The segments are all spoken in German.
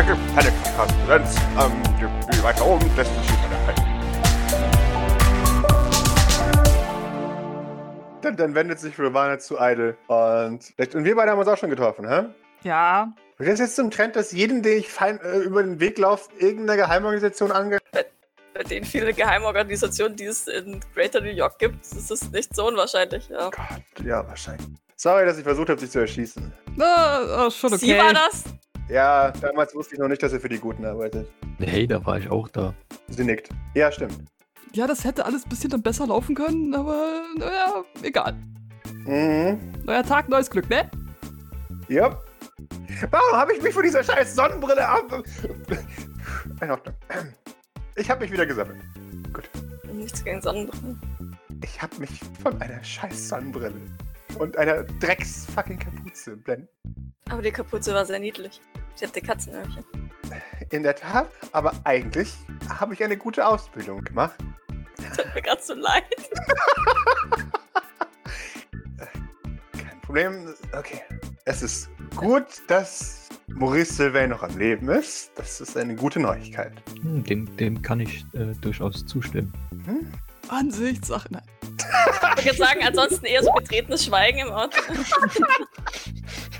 Detective Panic Präsenz. Ähm, weiter oben lässt sich nicht dann, dann wendet sich Ravana zu Idle. Und, und wir beide haben uns auch schon getroffen, hä? Ja. Und das ist jetzt zum Trend, dass jeden, den ich fein, äh, über den Weg laufe, irgendeine Geheimorganisation ange... Bei den vielen Geheimorganisationen, die es in Greater New York gibt, ist es nicht so unwahrscheinlich, ja. Gott, ja, wahrscheinlich. Sorry, dass ich versucht habe, sich zu erschießen. Na, oh, schon okay. Sie war das? Ja, damals wusste ich noch nicht, dass er für die Guten arbeitet. Hey, da war ich auch da. Sie nickt. Ja, stimmt. Ja, das hätte alles ein bisschen dann besser laufen können, aber naja, egal. Mhm. Neuer Tag, neues Glück, ne? Ja. Warum habe ich mich von dieser scheiß Sonnenbrille ab... In Ordnung. Ich habe mich wieder gesammelt. Gut. Nichts gegen Sonnenbrille. Ich habe mich von einer scheiß Sonnenbrille und einer Drecks-fucking-Kapuze blenden. Aber die Kapuze war sehr niedlich. Sie hatte Katzenöhrchen. In der Tat, aber eigentlich habe ich eine gute Ausbildung gemacht. Tut mir gerade so leid. Kein Problem. Okay. Es ist gut, dass Maurice Sylvain noch am Leben ist. Das ist eine gute Neuigkeit. Hm, dem, dem kann ich äh, durchaus zustimmen. Hm? Ansichtssache, nein. Ich würde sagen, ansonsten eher so betretenes Schweigen im Auto.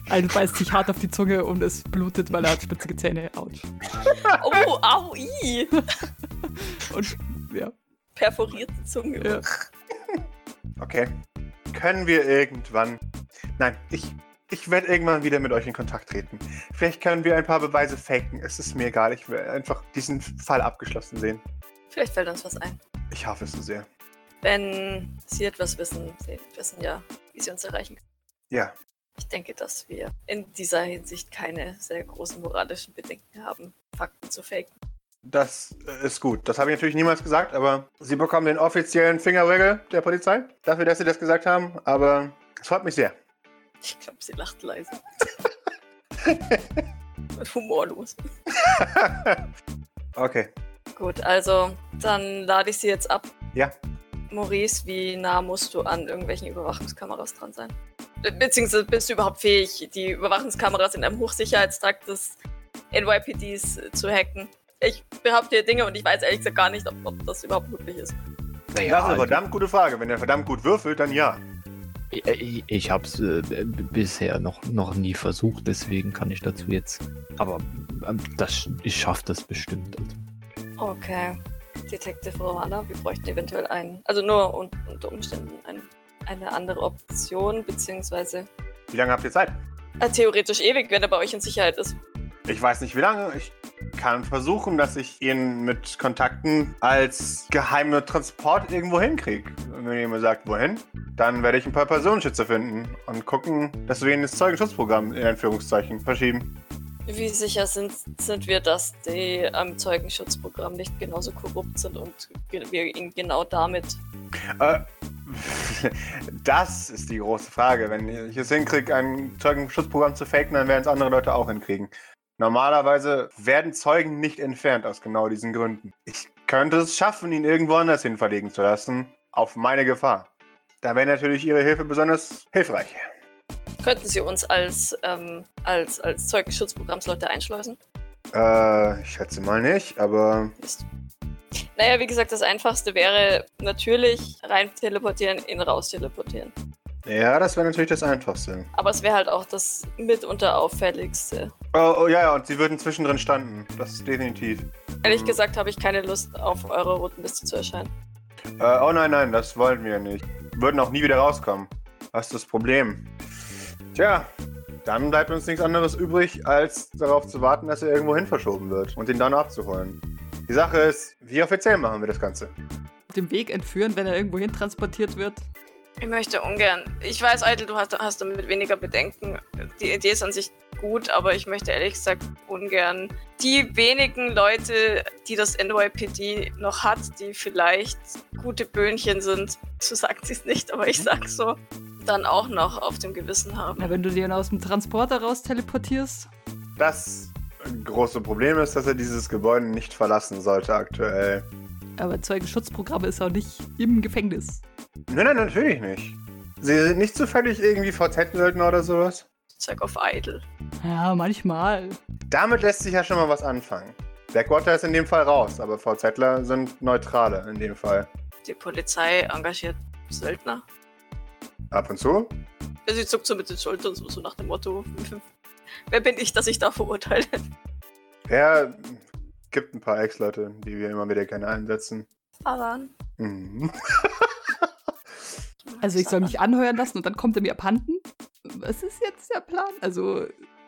Eine beißt sich hart auf die Zunge und es blutet, weil er hat spitzige Zähne. Autsch. Oh, au, i. Und ja. Perforierte Zunge. Ja. Okay. Können wir irgendwann. Nein, ich. Ich werde irgendwann wieder mit euch in Kontakt treten. Vielleicht können wir ein paar Beweise faken. Es ist mir egal. Ich will einfach diesen Fall abgeschlossen sehen. Vielleicht fällt uns was ein. Ich hoffe es so sehr. Wenn Sie etwas wissen, Sie wissen ja, wie Sie uns erreichen können. Ja. Ich denke, dass wir in dieser Hinsicht keine sehr großen moralischen Bedenken haben, Fakten zu faken. Das äh, ist gut. Das habe ich natürlich niemals gesagt, aber Sie bekommen den offiziellen Fingerwiggle der Polizei dafür, dass Sie das gesagt haben. Aber es freut mich sehr. Ich glaube, sie lacht leise. Humorlos. okay. Gut, also dann lade ich sie jetzt ab. Ja. Maurice, wie nah musst du an irgendwelchen Überwachungskameras dran sein? Be- Beziehungsweise bist du überhaupt fähig, die Überwachungskameras in einem Hochsicherheitstrakt des NYPDs zu hacken? Ich behaupte hier Dinge und ich weiß ehrlich gesagt gar nicht, ob, ob das überhaupt möglich ist. das ist eine verdammt gute Frage. Wenn er verdammt gut würfelt, dann ja. Ich, ich, ich habe es äh, bisher noch, noch nie versucht, deswegen kann ich dazu jetzt. Aber ähm, das, ich schaffe das bestimmt. Also, Okay. Detective Romana, wir bräuchten eventuell einen, also nur un unter Umständen ein, eine andere Option, beziehungsweise Wie lange habt ihr Zeit? äh, theoretisch ewig, wenn er bei euch in Sicherheit ist. Ich weiß nicht wie lange. Ich kann versuchen, dass ich ihn mit Kontakten als geheime Transport irgendwo hinkriege. Und wenn ihr mir sagt, wohin, dann werde ich ein paar Personenschützer finden und gucken, dass wir ihn ins Zeugenschutzprogramm in Anführungszeichen verschieben. Wie sicher sind, sind wir, dass die am Zeugenschutzprogramm nicht genauso korrupt sind und wir ihn genau damit. Äh, das ist die große Frage. Wenn ich es hinkriege, ein Zeugenschutzprogramm zu faken, dann werden es andere Leute auch hinkriegen. Normalerweise werden Zeugen nicht entfernt aus genau diesen Gründen. Ich könnte es schaffen, ihn irgendwo anders hin verlegen zu lassen, auf meine Gefahr. Da wäre natürlich Ihre Hilfe besonders hilfreich. Könnten Sie uns als, ähm, als, als Zeugenschutzprogrammsleute einschleusen? Äh, ich schätze mal nicht, aber Mist. Naja, wie gesagt, das Einfachste wäre natürlich rein teleportieren, ihn raus teleportieren. ja, das wäre natürlich das Einfachste. Aber es wäre halt auch das mitunter auffälligste. Oh, oh ja, ja, und Sie würden zwischendrin standen. Das ist definitiv. Ehrlich Mhm. gesagt habe ich keine Lust, auf eurer Routenliste zu erscheinen. Äh, oh nein, nein, das wollen wir nicht. Würden auch nie wieder rauskommen. Was ist das Problem? Tja, dann bleibt uns nichts anderes übrig, als darauf zu warten, dass er irgendwo hin verschoben wird und ihn dann abzuholen. Die Sache ist, wie offiziell machen wir das Ganze? Den Weg entführen, wenn er irgendwo hin transportiert wird. Ich möchte ungern. Ich weiß, Eitel, du hast, hast damit weniger Bedenken. Die Idee ist an sich gut, aber ich möchte ehrlich gesagt ungern die wenigen Leute, die das NYPD noch hat, die vielleicht gute Böhnchen sind, so sagt sie es nicht, aber ich sag so, dann auch noch auf dem Gewissen haben. Na, wenn du den aus dem Transporter raus teleportierst. Das große Problem ist, dass er dieses Gebäude nicht verlassen sollte aktuell. Aber Zeugenschutzprogramm ist auch nicht im Gefängnis. Nein, nein, natürlich nicht. Sie sind nicht zufällig irgendwie VZ-Söldner oder sowas? Zeug auf Idle. Ja, manchmal. Damit lässt sich ja schon mal was anfangen. Blackwater ist in dem Fall raus, aber VZler sind Neutrale in dem Fall. Die Polizei engagiert Söldner. Ab und zu? Ja, Sie zuckt so mit den Schultern, so, so nach dem Motto: Wer bin ich, dass ich da verurteile? Ja, gibt ein paar Ex-Leute, die wir immer wieder gerne einsetzen. Alan. Mhm. Also ich soll mich anheuern lassen und dann kommt er mir abhanden. Was ist jetzt der Plan? Also,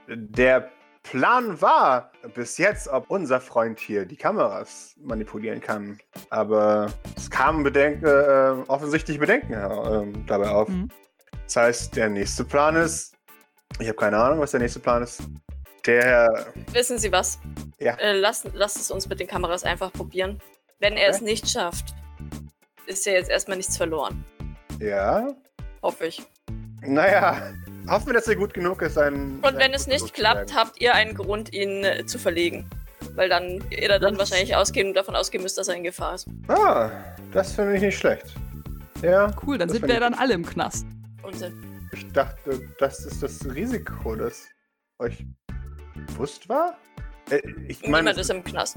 Der Plan war bis jetzt, ob unser Freund hier die Kameras manipulieren kann. Aber es kamen Bedenken, äh, offensichtlich Bedenken äh, dabei auf. Mhm. Das heißt, der nächste Plan ist, ich habe keine Ahnung, was der nächste Plan ist. Der, Wissen Sie was? Ja. Äh, lasst, lasst es uns mit den Kameras einfach probieren. Wenn er es Okay. nicht schafft, ist ja jetzt erstmal nichts verloren. ja, Hoffe ich. naja, hoffen wir, dass er gut genug ist, ein. Und wenn es nicht klappt, habt ihr einen Grund, ihn äh, zu verlegen. Weil dann ihr da dann Das- wahrscheinlich ausgehen, davon ausgehen müsst, dass er in Gefahr ist. Ah, das finde ich nicht schlecht. Ja, cool, dann sind wir dann alle im Knast. Unsinn. ich dachte, das ist das Risiko, das euch bewusst war. Äh, ich meine, Niemand ist im Knast.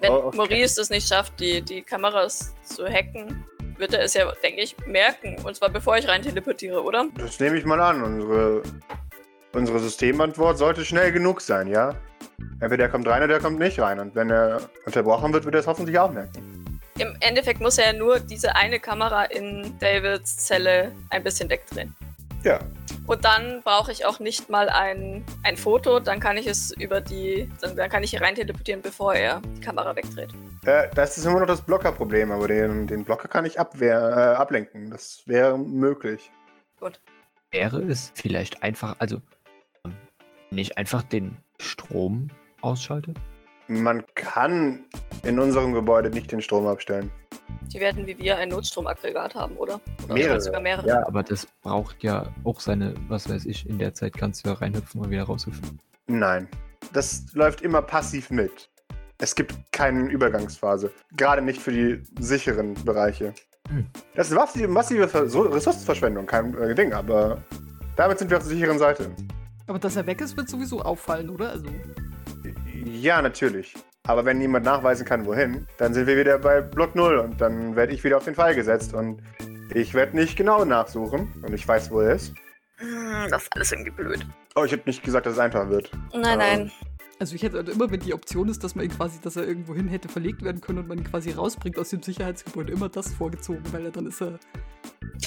Wenn Oh, okay. Maurice es nicht schafft, die, die Kameras zu hacken, wird er es ja, denke ich, merken. Und zwar bevor ich rein teleportiere, oder? Das nehme ich mal an. Unsere, unsere Systemantwort sollte schnell genug sein, ja? Entweder er kommt rein oder er kommt nicht rein. Und wenn er unterbrochen wird, wird er es hoffentlich auch merken. Im Endeffekt muss er ja nur diese eine Kamera in Davids Zelle ein bisschen wegdrehen. Ja. Und dann brauche ich auch nicht mal ein, ein Foto, dann kann ich es über die, dann, dann kann ich hier rein teleportieren, bevor er die Kamera wegdreht. Äh, das ist immer noch das Blockerproblem, aber den, den Blocker kann ich abwehr, äh, ablenken. Das wäre möglich. Wäre es vielleicht einfach, also nicht einfach den Strom ausschaltet? Man kann in unserem Gebäude nicht den Strom abstellen. Die werden wie wir ein Notstromaggregat haben, oder? Oder Mehrere. sogar mehrere. Ja, aber das braucht ja auch seine, was weiß ich, in der Zeit kannst du ja reinhüpfen und wieder raushüpfen. Nein. Das läuft immer passiv mit. Es gibt keine Übergangsphase. Gerade nicht für die sicheren Bereiche. Hm. Das ist massive, massive Ver- so- Ressourcenverschwendung, kein äh, Ding, aber damit sind wir auf der sicheren Seite. Aber dass er weg ist, wird sowieso auffallen, oder? Also, Ja, natürlich. Aber wenn niemand nachweisen kann, wohin, dann sind wir wieder bei Block 0 und dann werde ich wieder auf den Fall gesetzt und ich werde nicht genau nachsuchen und ich weiß, wo er ist. Hm, Das ist alles irgendwie blöd. Oh, ich habe nicht gesagt, dass es einfach wird. Nein, nein. also ich hätte halt immer, wenn die Option ist, dass man ihn quasi, dass er irgendwo hin hätte verlegt werden können und man ihn quasi rausbringt aus dem Sicherheitsgebäude, immer das vorgezogen, weil er dann ist er.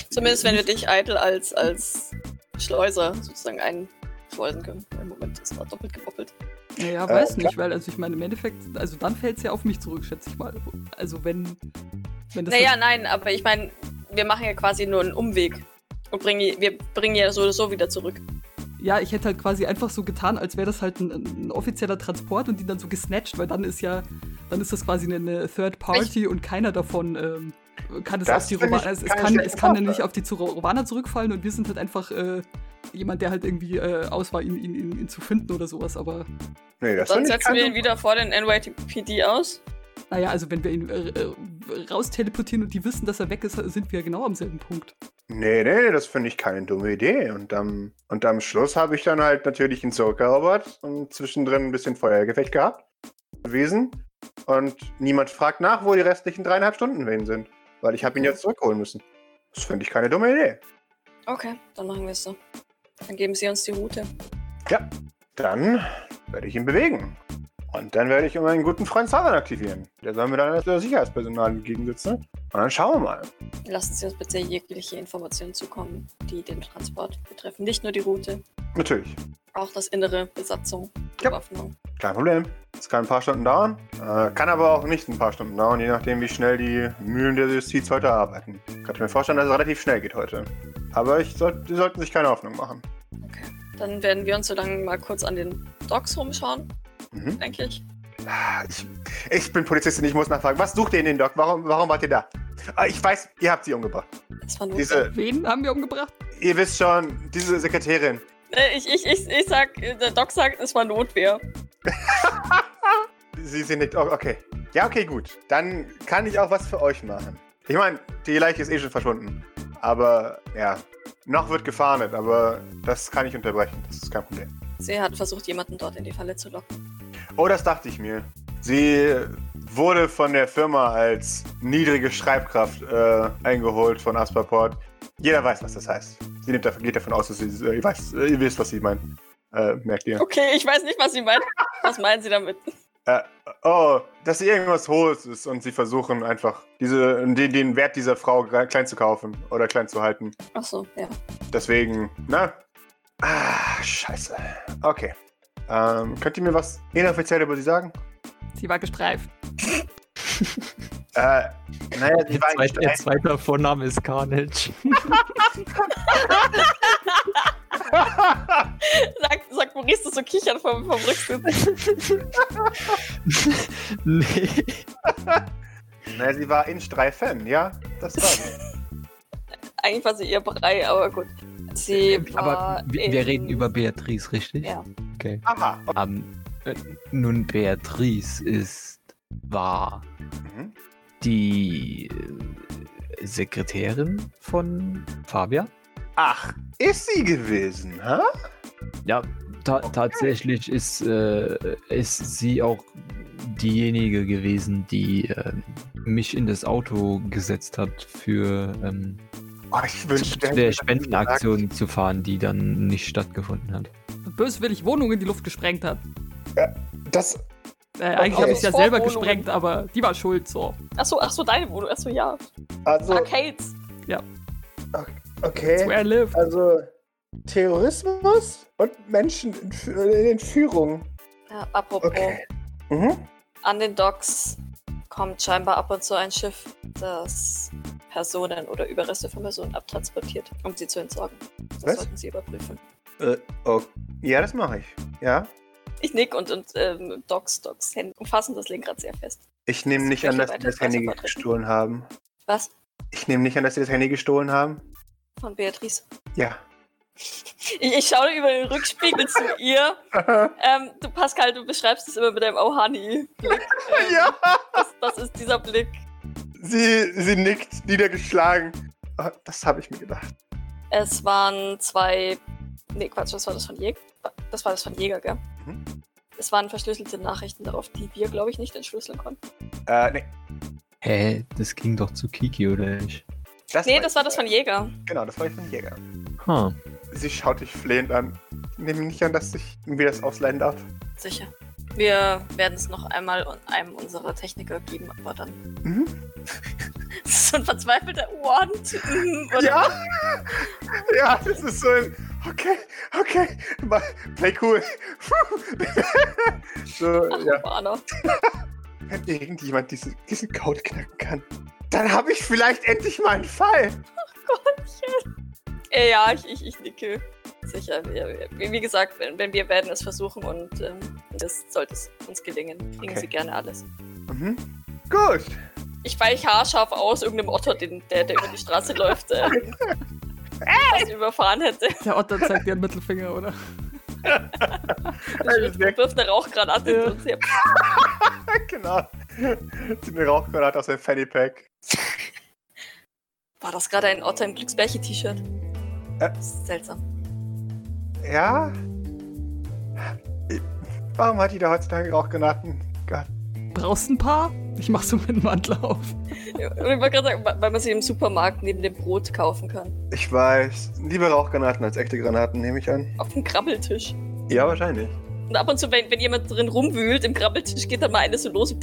Zumindest wenn wir dich eitel als, als Schleuser sozusagen einschleusen können. Im Moment, das war doppelt gemoppelt. Naja, Äh, weiß klar. nicht, weil also ich meine, im Endeffekt, also dann fällt es ja auf mich zurück, schätze ich mal. Also wenn. wenn das Naja, halt- nein, aber ich meine, wir machen ja quasi nur einen Umweg. Und bringen, wir bringen ja so oder so wieder zurück. Ja, ich hätte halt quasi einfach so getan, als wäre das halt ein, ein offizieller Transport und die dann so gesnatcht, weil dann ist ja, dann ist das quasi eine, eine Third Party und keiner davon ähm, kann es Das auf die finde ich Roma es, es kann, es kann ja Sache. nicht auf die Rovaner zurückfallen und wir sind halt einfach äh, jemand, der halt irgendwie äh, aus war, ihn, ihn, ihn, ihn zu finden oder sowas, aber Nee, das Dann setzen wir ihn wieder vor den NYPD aus. naja, also wenn wir ihn äh, äh, raus teleportieren und die wissen, dass er weg ist, sind wir genau am selben Punkt. Nee, nee, das finde ich keine dumme Idee. Und am, und am Schluss habe ich dann halt natürlich ihn zurückerobert und zwischendrin ein bisschen Feuergefecht gehabt. Gewesen. Und niemand fragt nach, wo die restlichen dreieinhalb Stunden wen sind. Weil ich habe ihn jetzt zurückholen müssen. Das finde ich keine dumme Idee. Okay, dann machen wir es so. Dann geben Sie uns die Route. Ja, dann werde ich ihn bewegen. Und dann werde ich meinen guten Freund Southern aktivieren. Der soll mir dann als Sicherheitspersonal entgegensitzen. Und dann schauen wir mal. Lassen Sie uns bitte jegliche Informationen zukommen, die den Transport betreffen. Nicht nur die Route, Natürlich. auch das innere Besatzung, Ja. Bewaffnung. Kein Problem. Es kann ein paar Stunden dauern. Äh, kann aber auch nicht ein paar Stunden dauern, je nachdem, wie schnell die Mühlen der Justiz heute arbeiten. Ich kann mir vorstellen, dass es relativ schnell geht heute. Aber ich soll, Sie sollten sich keine Hoffnung machen. Okay. Dann werden wir uns so lange mal kurz an den Docks rumschauen, Mhm. denke ich. Ah, Ich, ich bin Polizistin, ich muss nachfragen. Was sucht ihr in den Doc? Warum, warum wart ihr da? Ah, ich weiß, ihr habt sie umgebracht. Das war nur Diese, Wen haben wir umgebracht? ihr wisst schon, diese Sekretärin. Äh, ich, ich, ich, ich sag, der Doc sagt, es war Notwehr. Sie sind nicht. Oh, okay. Ja, okay, gut. Dann kann ich auch was für euch machen. Ich meine, die Leiche ist eh schon verschwunden. Aber ja, noch wird gefahndet, aber das kann ich unterbrechen. Das ist kein Problem. Sie hat versucht, jemanden dort in die Falle zu locken. Oh, das dachte ich mir. Sie wurde von der Firma als niedrige Schreibkraft äh, eingeholt von Asperport. Jeder weiß, was das heißt. Sie nimmt, geht davon aus, dass sie, äh, ihr, weiß, äh, ihr wisst, was sie meint. Äh, merkt ihr. Okay, ich weiß nicht, was Sie meinen. Was meinen Sie damit? Äh, oh, dass sie irgendwas Hohes ist und sie versuchen einfach diese, den, den Wert dieser Frau klein zu kaufen oder klein zu halten. Ach so, ja. Deswegen, na? Ah, scheiße. Okay. Ähm, könnt ihr mir was inoffiziell über sie sagen? Sie war gestreift. Äh, naja, sie Ihr, war zweit, ein ihr Streit- zweiter Vorname ist Carnage. Sagt, sagt Maurice das so kichern vom, vom Rücksitz. nee. Naja, sie war in Streifen, ja? Das war sie. Eigentlich war sie eher Brei, aber gut. Sie war Aber wir, wir in- reden über Beatrice, richtig? Ja. Okay. Aha. Okay. Ähm, äh, nun, Beatrice ist, war Mhm. Die äh, Sekretärin von Fabia. Ach, ist sie gewesen, ha? Ja, ta tatsächlich ist, äh, ist sie auch diejenige gewesen, die äh, mich in das Auto gesetzt hat für ähm, Oh, zu der Spendenaktion zu fahren, die dann nicht stattgefunden hat. Böswillig Wohnungen in die Luft gesprengt hat. Das. Äh, eigentlich Okay. habe ich es ja selber gesprengt, aber die war schuld, so. Achso, ach so, deine Wohnung. Achso, ja. Also, Arcades. okay. That's where I live. Also, Terrorismus und Menschenentführung. Ja, apropos. Okay. Mhm. An den Docks kommt scheinbar ab und zu ein Schiff, das Personen oder Überreste von Personen abtransportiert, um sie zu entsorgen. Das Was? sollten Sie überprüfen. Äh, oh. Ja, das mache ich. Ja. Ich nick und, und ähm, Docs, Docs Hände umfassen das Lenkrad sehr fest. Ich nehme nicht an, dass sie das Handy gestohlen haben. Was? Ich nehme nicht an, dass sie das Handy gestohlen haben. Von Beatrice. Ja. Ich, ich schaue über den Rückspiegel zu ihr. Ähm, du, Pascal, du beschreibst es immer mit deinem Oh Honey-Blick. Ähm, ja. das, das ist dieser Blick. Sie, sie nickt, niedergeschlagen. Ah, Das habe ich mir gedacht. Es waren zwei. Nee, Quatsch, was war das von Jäger? Das war das von Jäger, gell? Mhm. Es waren verschlüsselte Nachrichten darauf, die wir, glaube ich, nicht entschlüsseln konnten. Äh, nee. Hä, das ging doch zu Kiki, oder nicht? Das Nee, das war das von Jäger. Genau, das war ich von Jäger. Ha. Sie schaut dich flehend an. Ich nehme nicht an, dass ich mir das ausleihen darf. Sicher. Wir werden es noch einmal einem unserer Techniker geben, aber dann. Mhm. Das ist so ein verzweifelter Want. Mhm, oder- Ja. ja, das ist so ein. Okay, okay. Play cool. so, Ach, ja. Wenn irgendjemand diese, diesen Code knacken kann, dann habe ich vielleicht endlich mal einen Fall. Äh, ja, ich, ich, ich nicke. Sicher. Wir, wie wie gesagt, wenn, wenn wir werden es versuchen und ähm, das sollte es uns gelingen. Kriegen Okay. Sie gerne alles. Mhm. Gut. Ich weiche haarscharf aus irgendeinem Otter, den, der, der über die Straße läuft, äh, was überfahren hätte. Der Otter zeigt dir einen Mittelfinger, oder? Also, wirft eine Rauchgranate Ja. in uns her. genau. Die eine Rauchgranate aus dem Fanny Pack. War das gerade ein Otter im Glücksbärchen-T-Shirt? Äh. Seltsam. Ja. Warum hat jeder heutzutage Rauchgranaten? Gott. Brauchst ein paar? Ich mach so meinen Mantel auf. Und ich wollte gerade sagen, weil man sie im Supermarkt neben dem Brot kaufen kann. Ich weiß. Lieber Rauchgranaten als echte Granaten, nehme ich an. Auf dem Krabbeltisch. Ja, wahrscheinlich. Und ab und zu, wenn, wenn jemand drin rumwühlt im Krabbeltisch, geht dann mal eine so los.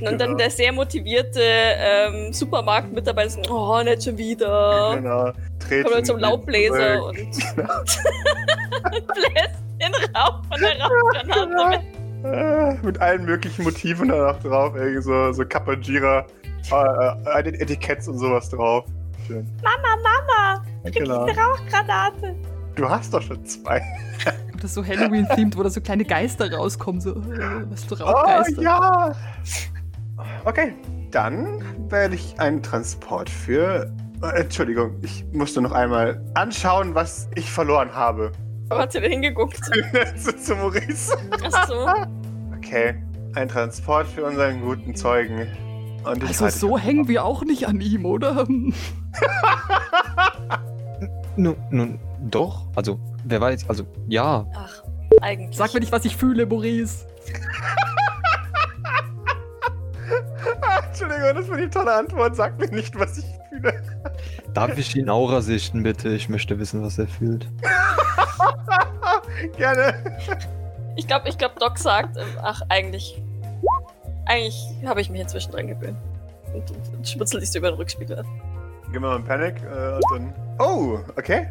Und Und dann der sehr motivierte ähm, Supermarktmitarbeiter so, oh, nicht schon wieder. Genau. Treten Kommt dann zum Laubbläser zurück. und Genau. bläst den Rauch von der Rauchgranate weg. Äh, mit allen möglichen Motiven danach drauf. Irgendwie so, so Kappa-Gira, äh, äh, Etiketts und sowas drauf. Schön. Mama, Mama, Genau. eine Rauchgranate. Du hast doch schon zwei. Das ist so Halloween-themed, wo da so kleine Geister rauskommen. So, äh, was für Oh Rauchgeister. ja! Okay, dann werde ich einen Transport für. äh, Entschuldigung, ich musste noch einmal anschauen, was ich verloren habe. Wo hat sie denn hingeguckt? zu, zu Maurice. Ach so. Okay, ein Transport für unseren guten Zeugen. Und ich Also so hängen wir auch nicht an ihm, oder? Nun, nun, doch. Also, wer weiß, also, ja. Ach, eigentlich. Sag mir nicht, was ich fühle, Maurice. Entschuldigung, das war die tolle Antwort. Sag mir nicht, was ich fühle. Darf ich ihn Aura sichten, bitte? Ich möchte wissen, was er fühlt. Gerne. Ich glaube, ich glaub, Doc sagt, ach, eigentlich. Eigentlich habe ich mich inzwischen dran gewöhnt. Und, und, und schmutzelt dich so über den Rückspiegel an. Gib mir mal einen Panic äh, und dann. Oh, okay.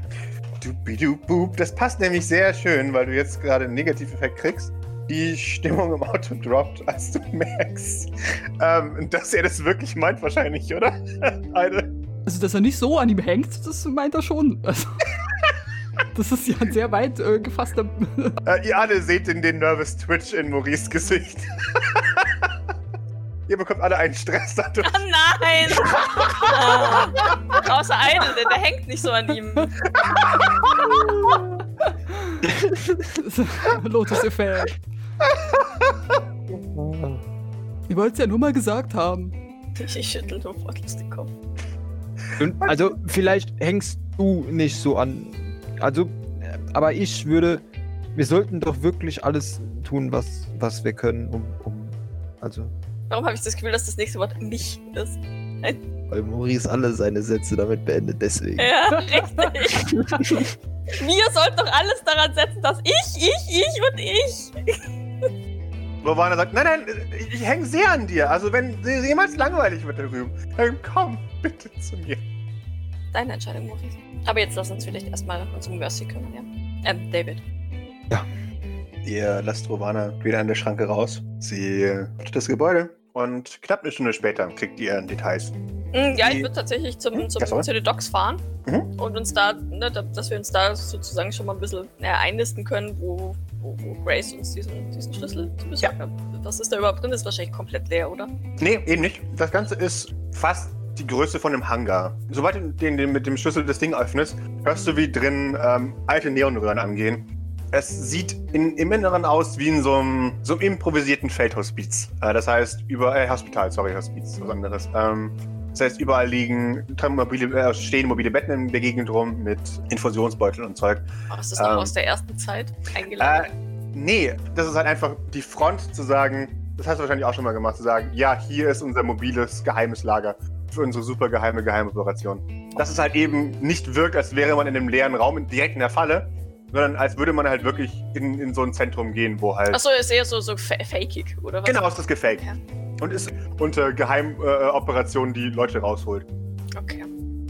Dubiduboop. Das passt nämlich sehr schön, weil du jetzt gerade einen Negativeffekt kriegst. Die Stimmung im Auto droppt, als du merkst, ähm, dass er das wirklich meint, wahrscheinlich, oder? Also, dass er nicht so an ihm hängt, das meint er schon. Also, das ist ja ein sehr weit äh, gefasster. Äh, ihr alle seht den, den Nervous Twitch in Maurice Gesicht. ihr bekommt alle einen Stress dadurch. Ah, nein! ah, außer Idle, denn der hängt nicht so an ihm. Lotus-Effekt. Ich wollte es ja nur mal gesagt haben. Ich, ich schüttel nur wortlos den Kopf. Und, also, vielleicht hängst du nicht so an. Also, aber ich würde. Wir sollten doch wirklich alles tun, was, was wir können, um. um also. Warum habe ich das Gefühl, dass das nächste Wort mich ist? Weil Maurice alle seine Sätze damit beendet, deswegen. Ja, richtig. Wir sollten doch alles daran setzen, dass ich, ich, ich und ich. Rovana sagt, nein, nein, ich, ich hänge sehr an dir. Also wenn jemals langweilig wird da drüben, dann komm bitte zu mir. Deine Entscheidung, Maurice. Aber jetzt lass uns vielleicht erstmal uns um Mercy kümmern, ja? Ähm, David. Ihr lasst Rovana wieder an der Schranke raus. Sie öffnet das Gebäude und knapp eine Stunde später kriegt ihr Details. Mm, Ja, ich würde tatsächlich zum, Hm, zum, ja, den Docks fahren Mhm. und uns da, ne, da, dass wir uns da sozusagen schon mal ein bisschen näher einnisten können, wo, wo, wo Grace uns diesen, diesen Schlüssel zu besorgen hat. Was ist da überhaupt drin? Das ist wahrscheinlich komplett leer, oder? Nee, eben nicht. Das Ganze ist fast die Größe von einem Hangar. Sobald du den, den mit dem Schlüssel das Ding öffnest, hörst du, wie drin ähm, alte Neonröhren angehen. Es sieht in, im Inneren aus wie in so einem, so einem improvisierten Feldhospiz. Äh, das heißt, überall, äh, Hospital, sorry, Hospiz, was anderes. Ähm, das heißt, überall liegen mobile, äh, stehen mobile Betten in der Gegend rum mit Infusionsbeuteln und Zeug. Aber ist das noch Ähm. aus der ersten Zeit Äh, eingelagert? nee, das ist halt einfach die Front zu sagen, das hast du wahrscheinlich auch schon mal gemacht, zu sagen, ja, hier ist unser mobiles geheimes Lager für unsere super geheime Geheimoperation. Dass es halt eben nicht wirkt, als wäre man in einem leeren Raum direkt in der Falle, sondern als würde man halt wirklich in, in so ein Zentrum gehen, wo halt. Achso, ist eher so, so fa fakig, oder was? Genau, ist das gefaked. Ja. Und ist unter Geheimoperationen äh, die Leute rausholt. Okay.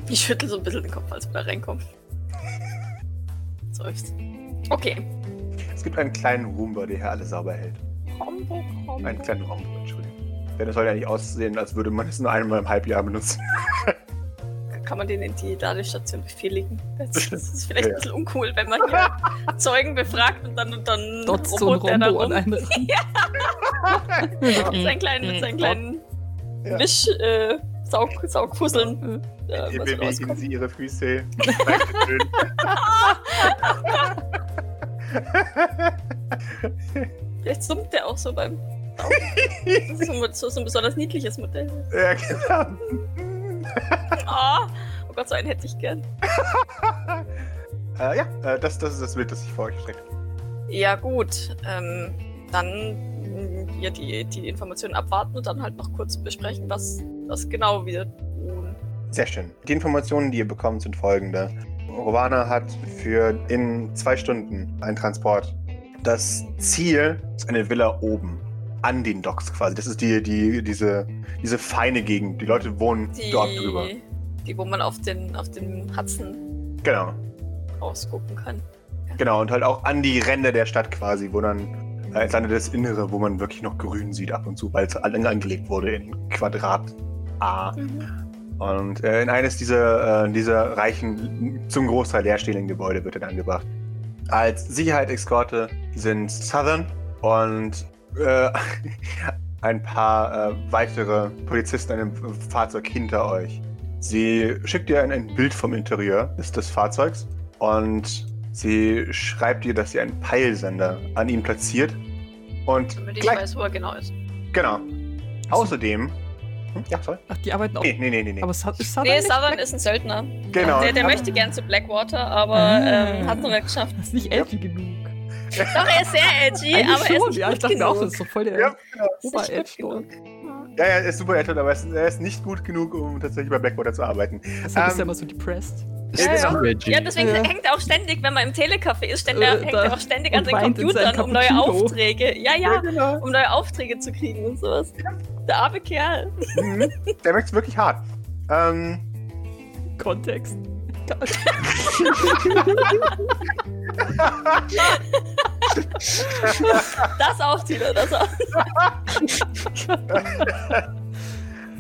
Ich schüttel so ein bisschen den Kopf, als wir da reinkommen. Seufzt. Okay. Es gibt einen kleinen Roomba, der hier alles sauber hält. Combo, Combo. Einen kleinen Raum, Entschuldigung. Denn es soll ja nicht aussehen, als würde man es nur einmal im Halbjahr benutzen. Kann man den in die Ladestation befehligen? Das, das ist vielleicht Ja. ein bisschen uncool, wenn man hier Zeugen befragt und dann, und dann Dort so ein robot der da Rombo an rum mit seinen kleinen, mit seinen kleinen Ja. Wisch, äh, Saug, Saugfusseln. Äh, Ihr was bewegen rauskommt. sie ihre Füße. Dankeschön. Vielleicht summt der auch so beim Saugen. Das ist so ein besonders niedliches Modell. ja, genau. Oh, oh Gott, so einen hätte ich gern. äh, ja, äh, das, das ist das Bild, das ich vor euch strecke. Ja, gut. Ähm, dann hier die, die Informationen abwarten und dann halt noch kurz besprechen, was, was genau wir tun. Sehr schön. Die Informationen, die ihr bekommt, sind folgende. Rovana hat für in zwei Stunden einen Transport. Das Ziel ist eine Villa oben. An den Docks quasi. Das ist die, die, diese, diese feine Gegend. Die Leute wohnen Die, dort drüber. die, wo man auf den, auf den Hudson Genau. rausgucken kann. Genau. Und halt auch an die Ränder der Stadt quasi, wo dann äh, ins Lande das Innere, wo man wirklich noch grün sieht ab und zu, weil es an- angelegt wurde in Quadrat A. Und äh, in eines dieser, äh, dieser reichen, zum Großteil leerstehenden Gebäude wird dann gebracht. Als Sicherheit-Eskorte sind Southern und äh, ein paar äh, weitere Polizisten in einem Fahrzeug hinter euch. Sie schickt dir ein, ein Bild vom Interieur des, des Fahrzeugs und sie schreibt dir, dass sie einen Peilsender an ihm platziert. Und Damit ich gleich, weiß, wo er genau ist. Genau. Außerdem Hm? Ja, sorry. Ach, die arbeiten auch. Nee, nee, nee, nee. nee. Aber ist Southern Nee, nicht Southern ist ein Söldner. Genau. Der, der Aber- möchte gern zu Blackwater, aber Ah. ähm, hat noch nicht geschafft. Das ist nicht edgy genug. Doch, er ist sehr edgy, Eigentlich aber er ist schon, nicht ja, ich gut dachte mir auch, genug. das ist doch voll der Ja, genau. Ist gut Ober-Edge genug. Ja, ja, er ist super älter, aber er ist, ist nicht gut genug, um tatsächlich bei Blackwater zu arbeiten. Deshalb ist Ähm, er immer so depressed. Ist Ja, ja. Ja, deswegen Ja. hängt er auch ständig, wenn man im Telecafé ist, ständig, Äh, hängt er auch ständig an den Computern, um neue. Aufträge. Ja, ja, genau. um neue Aufträge zu kriegen und sowas. Der arme Kerl. Mhm. Der möchte es wirklich hart. Ähm, Kontext. Das auch, Tina, das auch.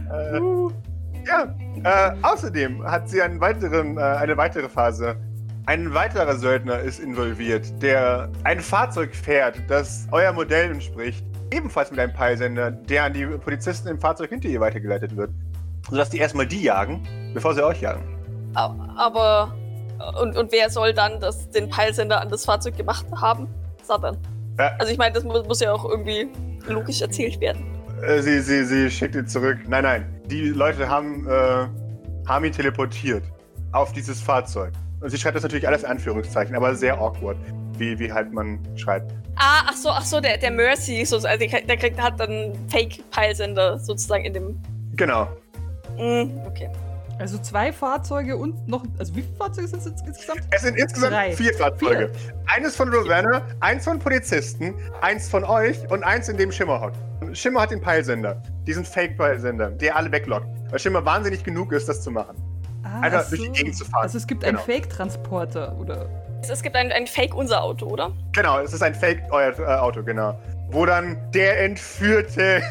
äh, ja, äh, außerdem hat sie einen weiteren, äh, eine weitere Phase. Ein weiterer Söldner ist involviert, der ein Fahrzeug fährt, das euer Modell entspricht. Ebenfalls mit einem Peilsender, der an die Polizisten im Fahrzeug hinter ihr weitergeleitet wird. Sodass die erstmal die jagen, bevor sie euch jagen. Aber. Und, und wer soll dann das, den Peilsender an das Fahrzeug gemacht haben? Southern. Ja. Also ich meine, das muss, muss ja auch irgendwie logisch erzählt werden. Äh, sie, sie, sie schickt ihn zurück. Nein, nein. Die Leute haben, äh, haben ihn teleportiert auf dieses Fahrzeug. Und sie schreibt das natürlich alles in Anführungszeichen, aber sehr awkward, wie, wie halt man schreibt. Ah, ach so, ach so, der, der Mercy, so, also der, kriegt- der kriegt, hat dann Fake-Peilsender sozusagen in dem. Genau. Mm, okay. Also zwei Fahrzeuge und noch. Also wie viele Fahrzeuge sind es jetzt insgesamt? Es sind insgesamt Drei. vier Fahrzeuge. Eines von Ravenna, eins von Polizisten, eins von euch und eins, in dem Schimmer hockt. Und Schimmer hat den Peilsender, diesen Fake-Peilsender, der alle weglockt. Weil Schimmer wahnsinnig genug ist, das zu machen. Ah, Einfach ach durch die. Gegend zu fahren. Also es gibt Genau. einen Fake-Transporter, oder? Es, es gibt ein, ein Fake-Unser-Auto, oder? Genau, es ist ein Fake, euer äh, Auto, genau. Wo dann der Entführte,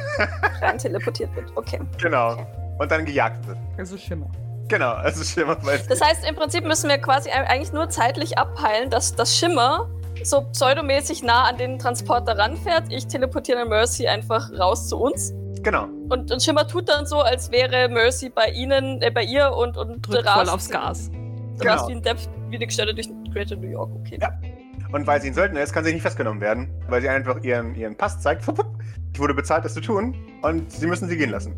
Rein teleportiert wird. Okay. genau, und dann gejagt wird. Also Schimmer. Genau, also Schimmer weiß Das heißt, im Prinzip müssen wir quasi ei- eigentlich nur zeitlich abpeilen, dass das Schimmer so pseudomäßig nah an den Transporter ranfährt. Ich teleportiere dann Mercy einfach raus zu uns. Genau. Und, und Schimmer tut dann so, als wäre Mercy bei ihnen, äh, bei ihr und, und Drückt rast- voll aufs Gas. Du Genau. rast wie ein Depp, wie eine Gestelle durch Greater New York. Okay. Ja. Und weil sie ein Söldner ist, kann sie nicht festgenommen werden, weil sie einfach ihren, ihren Pass zeigt. Ich wurde bezahlt, das zu tun. Und sie müssen sie gehen lassen.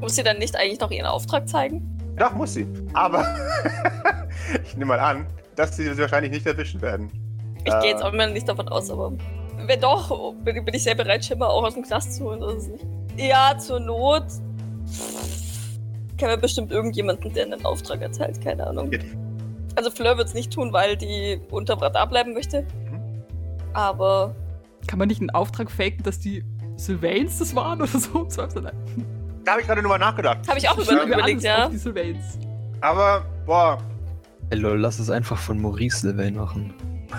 Muss sie dann nicht eigentlich noch ihren Auftrag zeigen? Doch, muss sie. Aber ich nehme mal an, dass sie sie wahrscheinlich nicht erwischen werden. Ich Äh. gehe jetzt auch immer nicht davon aus, aber wenn doch, bin, bin ich sehr bereit, Schimmer auch aus dem Knast zu holen. Das ist nicht. Ja, zur Not kennen wir bestimmt irgendjemanden, der einen Auftrag erteilt. Keine Ahnung. Also Fleur wird es nicht tun, weil die unterm Radar bleiben möchte. Mhm. Aber Kann man nicht einen Auftrag faken, dass die Sylvains das waren oder so? Nein. Da habe ich gerade drüber nachgedacht. habe ich auch über, überlegt, ja. auf die Sylvains. Aber, boah, Ey, lol, lass es einfach von Maurice Sylvain machen.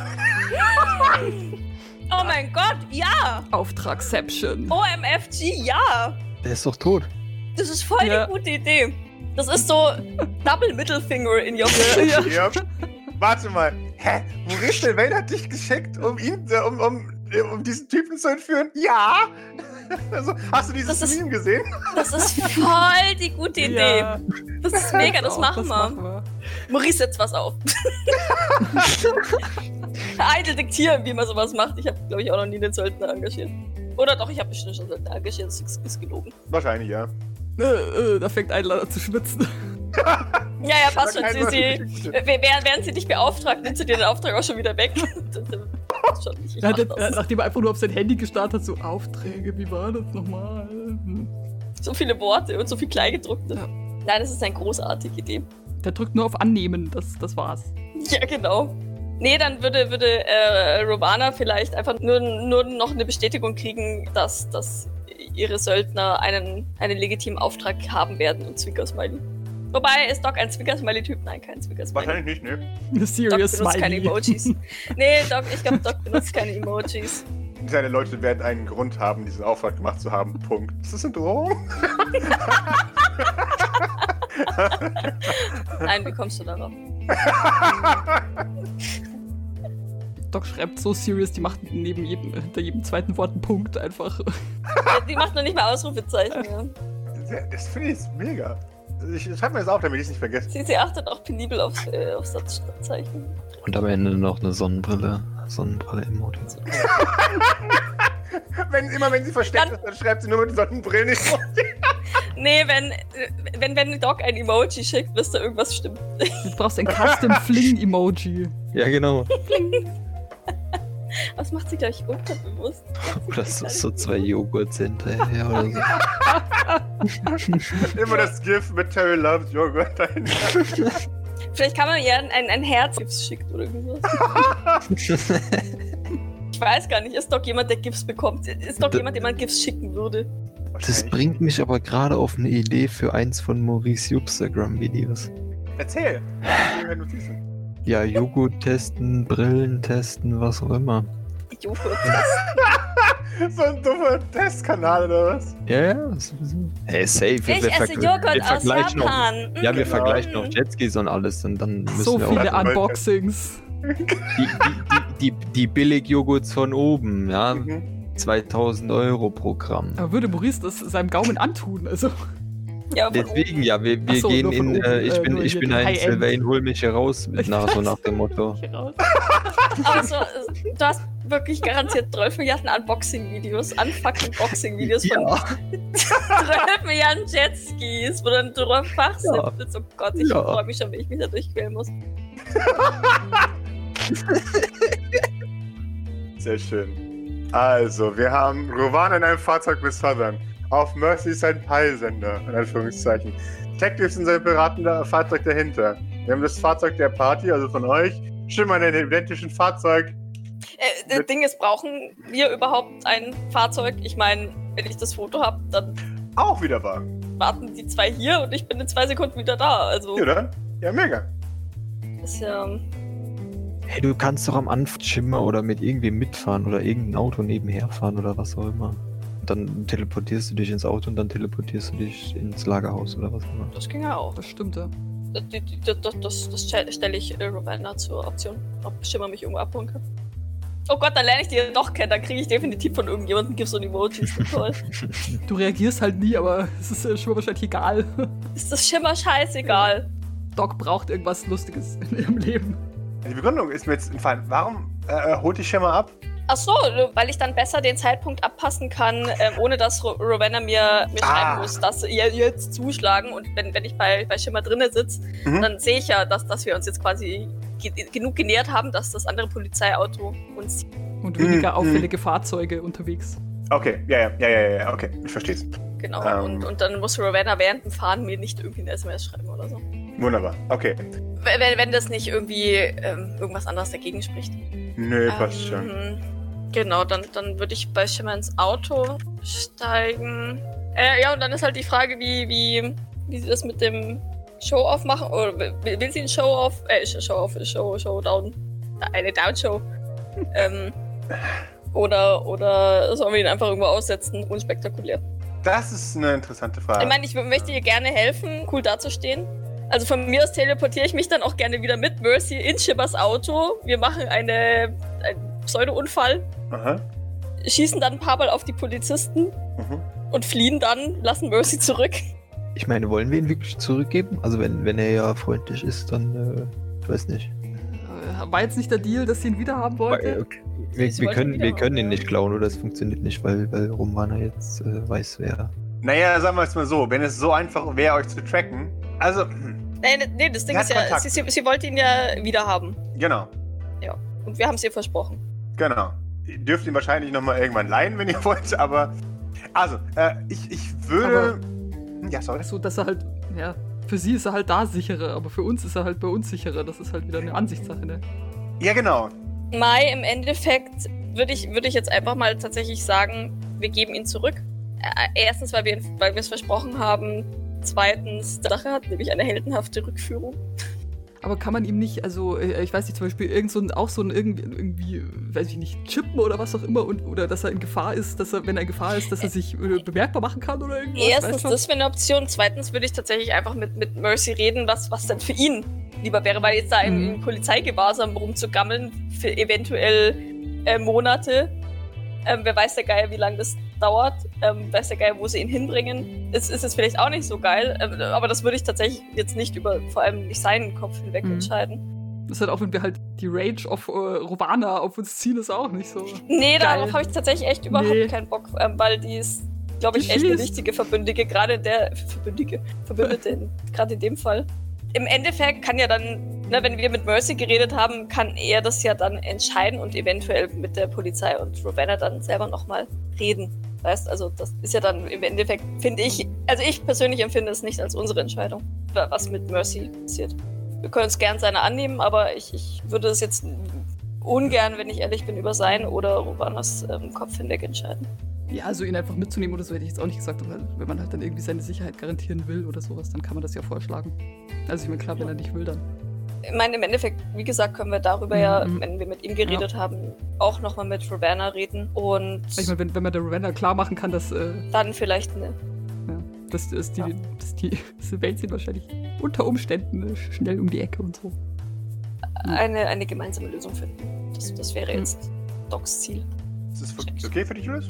Oh mein Gott, ja! Auftragsception. OMFG, ja! Der ist doch tot. Das ist voll Ja. die gute Idee. Das ist so Double Middle Finger in your Ja. ja. Warte mal. Hä? Maurice Sylvain hat dich geschickt, um ihn, äh, um, um, um diesen Typen zu entführen? Ja! Also, hast du dieses Das ist- Meme gesehen? Das ist voll die gute Idee. Ja, Das ist mega, das auch, machen das wir. machen wir. Maurice setzt was auf. Eitel diktieren, wie man sowas macht. Ich habe, glaube ich, auch noch nie den Söldner engagiert. Oder doch, ich habe bestimmt schon Söldner engagiert. Das ist, ist gelogen. Wahrscheinlich, ja. Äh, äh, da fängt einer an zu schwitzen. Ja, ja, passt schon. Sie, sie, während sie dich beauftragt, nimmt sie dir den Auftrag auch schon wieder weg. Schon, ich Er hat, jetzt- nachdem er einfach nur auf sein Handy gestartet hat, so Aufträge, wie war das nochmal? Hm. So viele Worte und so viel Kleingedruckte. Ja. Nein, das ist eine großartige Idee. Der drückt nur auf Annehmen, das, das war's. Ja, genau. Nee, dann würde, würde äh, Robana vielleicht einfach nur, nur noch eine Bestätigung kriegen, dass, dass ihre Söldner einen, einen legitimen Auftrag haben werden und Zwinker-Smiley. Wobei, ist Doc ein Zwinker-Smiley-Typ? Nein, kein Zwinker-Smiley. Wahrscheinlich nicht, ne? Eine Doc Serious benutzt keine Smiley. Emojis. nee, Doc, ich glaube, Doc benutzt keine Emojis. Seine Leute werden einen Grund haben, diesen Auftrag gemacht zu haben. Punkt. Ist das eine Drohung? Nein, wie kommst du darauf? Doc schreibt so serious, die macht neben jedem, hinter jedem zweiten Wort einen Punkt einfach. Die macht noch nicht mal Ausrufezeichen. Ja. Das finde ich mega. Ich schreibe mir das auf, damit ich es nicht vergesse. Sie, sie achtet auch penibel auf, äh, auf Satzzeichen. Und am Ende noch eine Sonnenbrille. Sonnenbrille-Emoji. Wenn, immer wenn sie versteckt ist, dann schreibt sie nur mit Sonnenbrillen. Nee, wenn, äh, wenn, wenn Doc ein Emoji schickt, wisst ihr, irgendwas stimmt. Du brauchst ein Custom Fling-Emoji. Ja, genau. Was macht sie, glaube ich, unterbewusst? Oder so, so zwei Joghurts hinterher oder so. Immer das GIF mit Terry Loves Joghurt dahinter. Vielleicht kann man ihr ein, ein, ein Herz schickt oder irgendwas. Ich weiß gar nicht, ist Doc jemand, der GIFs bekommt? Ist Doc Da- jemand, dem man GIFs schicken würde? Das bringt mich aber gerade auf eine Idee für eins von Maurice Instagram-Videos. Erzähl. Wenn Notizen. Ja, Joghurt testen, Brillen testen, was auch immer. Joghurt. So ein dummer Testkanal oder was? Ja, ja. Hey, safe. Ich wir esse Joghurt wir aus vergleichen Noch, Japan. ja, wir. Genau. vergleichen noch Jetskis und alles und dann müssen So wir auch viele Unboxings. die, die, die, die, die Billig-Joghurts von oben, ja. Mhm. 2000 Euro pro Gramm. Aber würde Maurice das seinem Gaumen antun? Also, Ja, Deswegen, ja, wir, wir so, gehen in, äh, oben, ich äh, bin, nur ich bin ein. Sylvain, hol mich hier raus, mit Ich nach, so nach dem Motto. hier raus. Aber so, du hast wirklich garantiert 12 Milliarden Unboxing-Videos, unfucking Boxing-Videos von 12 Milliarden Jetskis, wo dann drüber fachsimpelt. Oh Gott, ich Ja. freue mich schon, wenn ich mich da durchquälen muss. Sehr schön. Also, wir haben Rowan in einem Fahrzeug bis Southern. Auf Mercy ist ein Peilsender, in Anführungszeichen. Detectives in seinem beratenden Fahrzeug dahinter. Wir haben das Fahrzeug der Party, also von euch. Schimmer in einem identischen Fahrzeug. Äh, das Ding ist, brauchen wir überhaupt ein Fahrzeug? Ich meine, wenn ich das Foto habe, dann Auch wieder wahr. warten die zwei hier und ich bin in zwei Sekunden wieder da. Also, Ja, dann? Ja, mega. ist ja. Hey, du kannst doch am Anfang Schimmer oder mit irgendwem mitfahren oder irgendein Auto nebenher fahren oder was auch immer. Dann teleportierst du dich ins Auto und dann teleportierst du dich ins Lagerhaus oder was auch immer. Das ging ja auch. Das stimmt, ja. Das, das, das, das, stelle stell ich äh, Ravenna zur Option, ob Schimmer mich irgendwo abholen kann. Oh Gott, dann lerne ich die doch kennen, dann kriege ich definitiv von irgendjemandem Gifts und Emojis. Toll. Du reagierst halt nie, aber es ist äh, schon wahrscheinlich egal. Ist das Schimmer scheißegal? Doc braucht irgendwas Lustiges in ihrem Leben. Die Begründung ist mir jetzt entfallen. Warum äh, holt die Schimmer ab? Ach so, weil ich dann besser den Zeitpunkt abpassen kann, ähm, ohne dass Ro- Ravenna mir, mir Ah. schreiben muss, dass sie ihr jetzt zuschlagen. Und wenn, wenn ich bei, bei Schimmer drinnen sitze, Mhm. dann sehe ich ja, dass, dass wir uns jetzt quasi ge genug genähert haben, dass das andere Polizeiauto uns Und weniger Mhm. auffällige Fahrzeuge unterwegs. Okay, ja, ja, ja, ja, ja, okay, ich versteh's. Genau. Ähm. Und, und dann muss Ravenna während dem Fahren mir nicht irgendwie eine SMS schreiben oder so. Wunderbar, okay. Wenn, wenn- das nicht irgendwie ähm, irgendwas anderes dagegen spricht. Nö, passt schon. Genau, dann, dann würde ich bei Schimmer ins Auto steigen. Äh, ja, und dann ist halt die Frage, wie, wie, wie sie das mit dem Show-Off machen. Oder will, will sie ein Show-Off? Äh, Show-Off, Show, Showdown. Eine Down-Show. ähm, oder, oder sollen wir ihn einfach irgendwo aussetzen, unspektakulär? Das ist eine interessante Frage. Ich meine, ich möchte ihr gerne helfen, cool dazustehen. Also von mir aus teleportiere ich mich dann auch gerne wieder mit Mercy in Shibbers Auto. Wir machen eine, einen Pseudo-Unfall, Aha. schießen dann ein paar Mal auf die Polizisten Mhm. und fliehen dann, lassen Mercy zurück. Ich meine, wollen wir ihn wirklich zurückgeben? Also wenn, wenn er ja freundlich ist, dann, äh, ich weiß nicht. Äh, War jetzt nicht der Deal, dass sie ihn wieder haben Weil, wollte? okay. Wir, wir, wollte können, wieder wir können ihn ja. nicht klauen oder es funktioniert nicht, weil, weil Romana jetzt äh, weiß, wer. Naja, sagen wir es mal so, wenn es so einfach wäre, euch zu tracken. Also, hm, Nee, nee, nee das Ding Sie ist ja, sie, sie, sie wollte ihn ja wieder haben. genau, Und wir haben es ihr versprochen. Genau. Ihr dürft ihn wahrscheinlich nochmal irgendwann leihen, wenn ihr wollt, aber. Also, äh, ich, ich würde. Hm, ja, sorry. So, dass er halt, ja, für sie ist er halt da sicherer, aber für uns ist er halt bei uns sicherer. Das ist halt wieder eine Ansichtssache, ne? Ja, genau. Mai, im Endeffekt würde ich, würde ich jetzt einfach mal tatsächlich sagen, wir geben ihn zurück. Äh, Erstens, weil wir weil wir es versprochen haben. Zweitens, die Sache hat nämlich eine heldenhafte Rückführung. Aber kann man ihm nicht, also äh, ich weiß nicht, zum Beispiel irgend so ein, auch so ein irgendwie, irgendwie, weiß ich nicht, chippen oder was auch immer und oder dass er in Gefahr ist, dass er, wenn er in Gefahr ist, dass er sich äh, bemerkbar machen kann oder irgendwas. Erstens, das wäre eine Option. Zweitens würde ich tatsächlich einfach mit, mit Mercy reden, was, was denn für ihn lieber wäre, weil jetzt da im, Mhm. im Polizeigewahrsam rumzugammeln für eventuell äh, Monate. Ähm, wer weiß der Geil, wie lange das dauert. Ähm, weiß der Geil, wo sie ihn hinbringen. Es ist es vielleicht auch nicht so geil, ähm, aber das würde ich tatsächlich jetzt nicht über, vor allem nicht seinen Kopf hinweg Mhm. entscheiden. Das ist halt auch, wenn wir halt die Rage auf äh, Rovana auf uns ziehen, ist auch nicht so. Nee, Geil. darauf habe ich tatsächlich echt überhaupt Nee. keinen Bock, ähm, weil die ist glaube ich, echt eine wichtige Verbündige, gerade der Verbündige, Verbündete, gerade in dem Fall. Im Endeffekt kann ja dann, ne, wenn wir mit Mercy geredet haben, kann er das ja dann entscheiden und eventuell mit der Polizei und Ravenna dann selber nochmal reden. Weißt, also das ist ja dann im Endeffekt, finde ich, also ich persönlich empfinde es nicht als unsere Entscheidung, wa- was mit Mercy passiert. Wir können es gern seine annehmen, aber ich, ich würde es jetzt ungern, wenn ich ehrlich bin, über sein oder Rovanas ähm, Kopf hinweg entscheiden. Ja, also ihn einfach mitzunehmen oder so hätte ich jetzt auch nicht gesagt. Aber wenn man halt dann irgendwie seine Sicherheit garantieren will oder sowas, dann kann man das ja vorschlagen. Also ich meine, klar, wenn er nicht will, dann. Ich meine, im Endeffekt, wie gesagt, können wir darüber ja, Mhm. wenn wir mit ihm geredet haben, auch nochmal mit Ravenna reden und Ich meine, wenn, wenn man der Ravenna klar machen kann, dass, äh, dann vielleicht eine. ja, dass, dass, die, Ja. dass die dass Welt sind wahrscheinlich unter Umständen äh, schnell um die Ecke und so. eine, eine gemeinsame Lösung finden. Das, das wäre Mhm. jetzt Docs Ziel. Ist das okay für dich, Julius?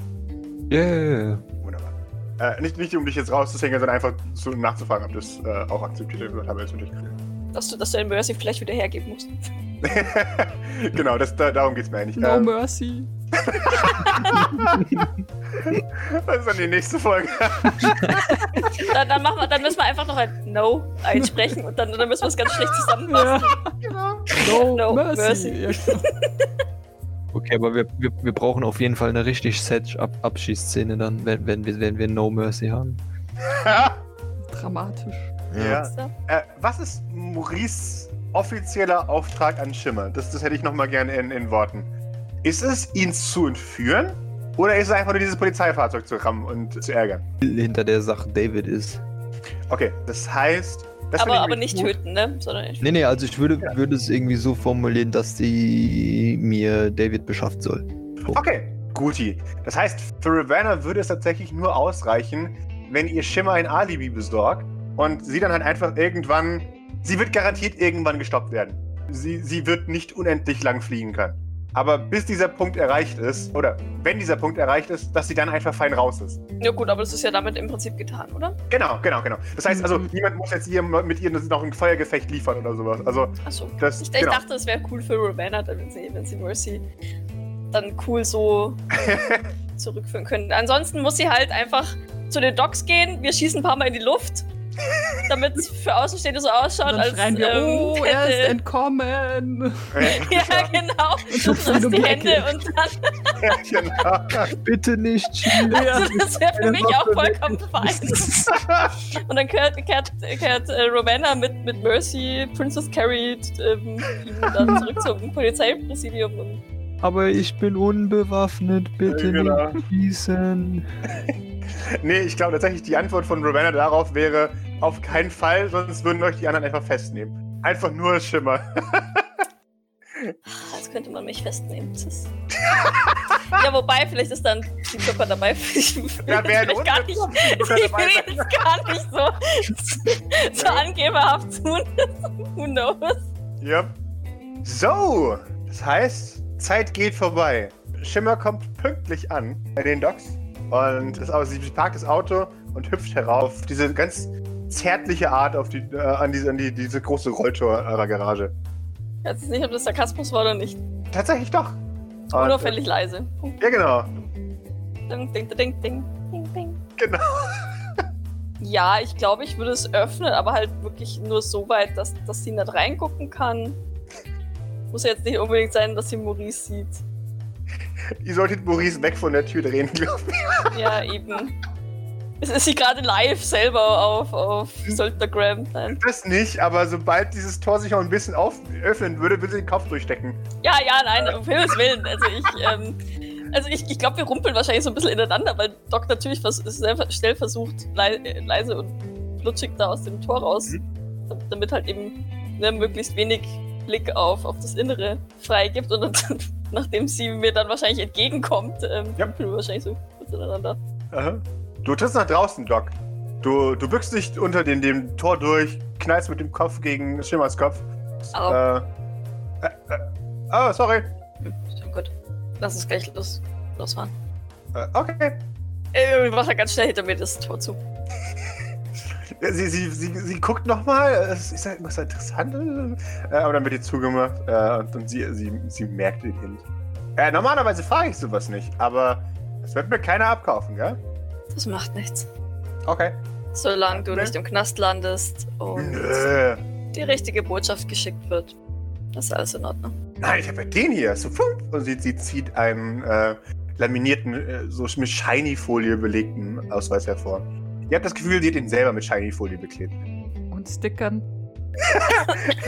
Ja. Wunderbar. Äh, nicht, nicht um dich jetzt rauszuzählen, sondern einfach so nachzufragen, ob das äh, auch akzeptiert wird. Habe ich jetzt natürlich Dass du, dass du den Mercy vielleicht wieder hergeben musst. genau, das, da, darum geht es mir eigentlich. No Ähm, mercy. Das ist dann die nächste Folge. Dann, dann, machen wir, dann müssen wir einfach noch ein No einsprechen und dann, dann müssen wir es ganz schlecht zusammenfassen. Ja. genau. No, No mercy. mercy. Ja, genau. Okay, aber wir, wir, wir brauchen auf jeden Fall eine richtig Set-Abschießszene dann, wenn, wenn, wir, wenn wir No Mercy haben. Dramatisch. ja. So. Äh, was ist Maurice offizieller Auftrag an Schimmer? Das, das hätte ich nochmal gerne in, in Worten. Ist es, ihn zu entführen? Oder ist es einfach nur dieses Polizeifahrzeug zu rammen und zu ärgern? Hinter der Sache David ist. Okay, das heißt. Das Aber, aber nicht gut. töten, ne? Sondern ich, Nee, nee, also ich würde, würde es irgendwie so formulieren, dass sie mir David beschafft soll. Okay, guti. Das heißt, für Ravenna würde es tatsächlich nur ausreichen, wenn ihr Schimmer ein Alibi besorgt und sie dann halt einfach irgendwann. Sie wird garantiert irgendwann gestoppt werden. Sie, sie wird nicht unendlich lang fliegen können. Aber bis dieser Punkt erreicht ist, oder wenn dieser Punkt erreicht ist, dass sie dann einfach fein raus ist. ja gut, aber das ist ja damit im Prinzip getan, oder? Genau, genau, genau. Das heißt also, Mhm. niemand muss jetzt ihr, mit ihr noch ein Feuergefecht liefern oder sowas. Also, Achso. das. Ich, ich genau. dachte, es wäre cool für Ravenna, wenn sie, wenn sie Mercy dann cool so zurückführen können. Ansonsten muss sie halt einfach zu den Docks gehen. Wir schießen ein paar Mal in die Luft, damit es für Außenstehende so ausschaut, dann als schreien wir, ähm, oh, er ist entkommen. Ja, genau. Und um die Hände und dann, genau. Bitte nicht, Chile. also das wäre für mich auch vollkommen fein. Und dann kehrt, kehrt, kehrt äh, Ravenna mit, mit Mercy, Princess Carrie, ähm, ihn dann zurück zum Polizeipräsidium und Aber ich bin unbewaffnet, bitte Ja, genau. nicht schießen. Nee, ich glaube tatsächlich, die Antwort von Ravenna darauf wäre auf keinen Fall, sonst würden euch die anderen einfach festnehmen. Einfach nur Schimmer. Als könnte man mich festnehmen. Ja, wobei, vielleicht ist dann die Zucker dabei. Ich will Ja, vielleicht gar nicht, ich will jetzt gar nicht so, so angeberhaft tun. Who knows? Ja. So, das heißt, Zeit geht vorbei. Schimmer kommt pünktlich an bei den Docks und ist aus, sie parkt das Auto und hüpft herauf. Diese ganz zärtliche Art auf die, äh, an, diese, an die, diese große Rolltor eurer Garage. Ich weiß jetzt nicht, ob das Sarkasmus war oder nicht. Tatsächlich doch. Und, Unauffällig leise. Ja, genau. Ding, ding, ding, ding, ding, ding. Genau. Ja, ich glaube, ich würde es öffnen, aber halt wirklich nur so weit, dass, dass sie nicht reingucken kann. Muss ja jetzt nicht unbedingt sein, dass sie Maurice sieht. Ihr solltet Maurice weg von der Tür drehen, glaube ich. Ja, eben. Es ist sie gerade live selber auf, auf Söldnergram. Nein. Das nicht, aber sobald dieses Tor sich auch ein bisschen auf öffnen würde, würde sie den Kopf durchstecken. Ja, ja, nein, um Himmels Willen. Also ich, ähm, also ich, ich glaube, wir rumpeln wahrscheinlich so ein bisschen ineinander, weil Doc natürlich vers sehr schnell versucht, lei äh, leise und flutschig da aus dem Tor raus, dam- damit halt eben ne, möglichst wenig Blick auf, auf das Innere freigibt. Und dann, nachdem sie mir dann wahrscheinlich entgegenkommt, ähm, Ja. rumpeln wir wahrscheinlich so kurz ineinander. Aha. Du trittst nach draußen, Doc. Du, du bückst dich unter dem, dem Tor durch, knallst mit dem Kopf gegen Schimmers Kopf. Au. Äh, äh, äh, oh, sorry. Schon gut. Lass uns gleich los, losfahren. Äh, okay. Äh, wir machen ganz schnell hinter mir das Tor zu. Sie, sie, sie, sie guckt nochmal. Es ist ja irgendwas Interessantes. Äh, aber dann wird ihr zugemacht. Äh, und und sie, sie, sie merkt den Hint. Äh, normalerweise frage ich sowas nicht, aber das wird mir keiner abkaufen, gell? Das macht nichts. Okay. Solange du Ne? nicht im Knast landest und Nö. die richtige Botschaft geschickt wird. Das ist alles in Ordnung. Nein, ich habe ja den hier. So, flup. und sie, sie zieht einen äh, laminierten, äh, so mit Shiny-Folie belegten Ausweis hervor. Ihr habt das Gefühl, sie hat ihn selber mit Shiny-Folie beklebt. Und Stickern.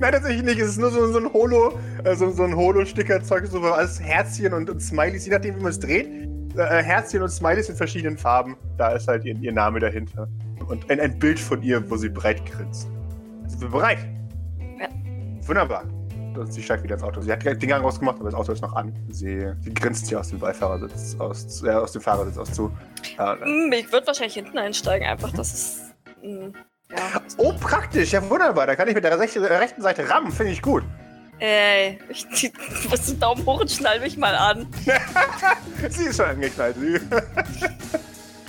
Nein, tatsächlich nicht. Es ist nur so, so ein Holo, äh, so, so ein Holo-Sticker-Zeug, so alles Herzchen und, und Smileys, je nachdem, wie man es dreht. Äh, Herzchen und Smileys in verschiedenen Farben. Da ist halt ihr, ihr Name dahinter. Und ein, ein Bild von ihr, wo sie breit grinst. Sind wir bereit? Ja. Wunderbar. Und sie steigt wieder ins Auto. Sie hat den Gang rausgemacht, aber das Auto ist noch an. Sie, sie grinst hier aus dem Beifahrersitz, aus, äh, aus dem Fahrersitz aus zu. Äh, Hm, Ich würde wahrscheinlich hinten einsteigen, einfach, dass es. hm, ja. oh, praktisch. Ja, wunderbar. Da kann ich mit der äh, rechten Seite rammen. Finde ich gut. Ey, ich zieh was den Daumen hoch und schnall mich mal an. Sie ist schon angeknallt. Sie.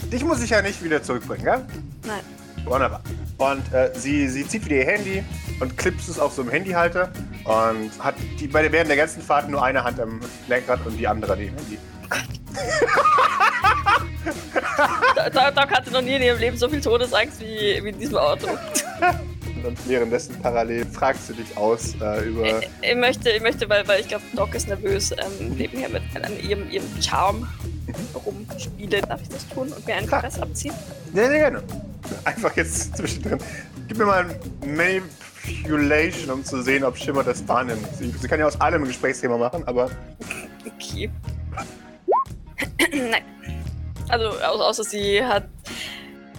Dich muss ich ja nicht wieder zurückbringen, gell? Nein. Wunderbar. Und äh, sie, sie zieht wieder ihr Handy und klipst es auf so einem Handyhalter und hat die, bei der, während der ganzen Fahrt nur eine Hand am Lenkrad und die andere neben dem Handy. Doc hatte noch nie in ihrem Leben so viel Todesangst wie, wie in diesem Auto. Und währenddessen parallel fragst du dich aus äh, über. Ich möchte, ich möchte, weil, weil ich glaube, Doc ist nervös, ähm, nebenher mit an ihrem, ihrem Charme rumspielen. Darf ich das tun und mir einen. Press abziehen? Sehr, sehr gerne. Einfach jetzt zwischendrin. Gib mir mal ein Manipulation, um zu sehen, ob Schimmer das wahrnimmt. Sie, sie kann ja aus allem ein Gesprächsthema machen, aber Okay. Nein. Also, au- außer sie hat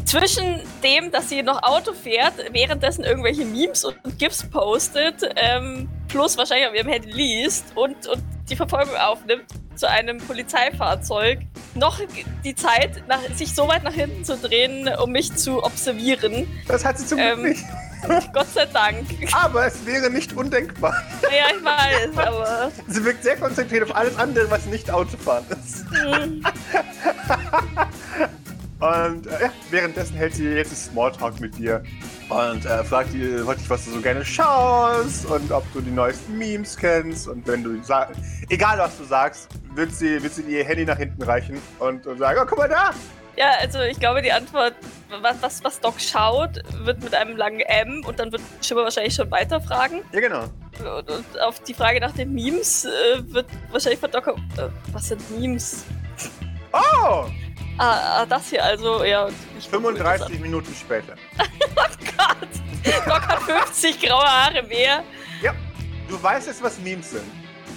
zwischen dem, dass sie noch Auto fährt, währenddessen irgendwelche Memes und GIFs postet, ähm, plus wahrscheinlich auf ihrem Handy liest und, und die Verfolgung aufnimmt zu einem Polizeifahrzeug, noch die Zeit, nach, sich so weit nach hinten zu drehen, um mich zu observieren. das hat sie zum Glück Ähm. nicht. Gott sei Dank. Aber es wäre nicht undenkbar. Ja, ich weiß, aber. Sie wirkt sehr konzentriert auf alles andere, was nicht Autofahren ist. hm, Und äh, ja, währenddessen hält sie jetzt das Smalltalk mit dir und äh, fragt dich, was du so gerne schaust und ob du die neuesten Memes kennst. Und wenn du sagst, egal was du sagst, wird sie, wird sie dir ihr Handy nach hinten reichen und, und sagen: Oh, guck mal da! Ja, also ich glaube, die Antwort, was, was, was Doc schaut, wird mit einem langen M und dann wird Schimmer wahrscheinlich schon weiterfragen. Ja, genau. Und, und auf die Frage nach den Memes äh, wird wahrscheinlich von Doc. Äh, was sind Memes? Oh! Ah, ah, das hier also, ja. und Ich 35 Minuten später. Gott! Doc hat 50 graue Haare mehr. Du weißt jetzt, was Memes sind.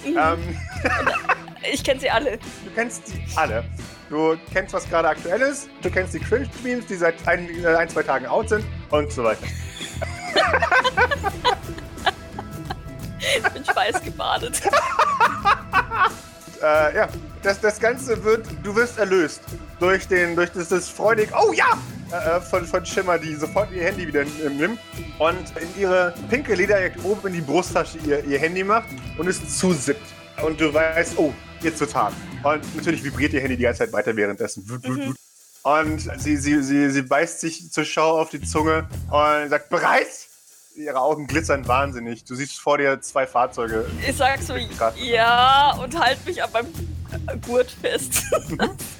Mhm. Ähm, Ich kenne sie alle. du kennst die alle. Du kennst, was gerade aktuell ist. Du kennst die Cringe-Memes, die seit ein, äh, ein, zwei Tagen out sind und so weiter. Ich bin schweißgebadet. äh, ja, das, das Ganze wird, du wirst erlöst durch den, durch das, das freudig, oh ja, äh, von, von Schimmer, die sofort ihr Handy wieder äh, nimmt und in ihre pinke Lederjacke oben in die Brusttasche ihr, ihr Handy macht und es zusippt. Und du weißt, oh, jetzt wird's hart. Und natürlich vibriert ihr Handy die ganze Zeit weiter währenddessen. Mhm. Und sie, sie, sie, sie beißt sich zur Schau auf die Zunge und sagt, bereit? Ihre Augen glitzern wahnsinnig. Du siehst vor dir zwei Fahrzeuge. Ich sag so, ja, und halt mich an meinem Gurt fest.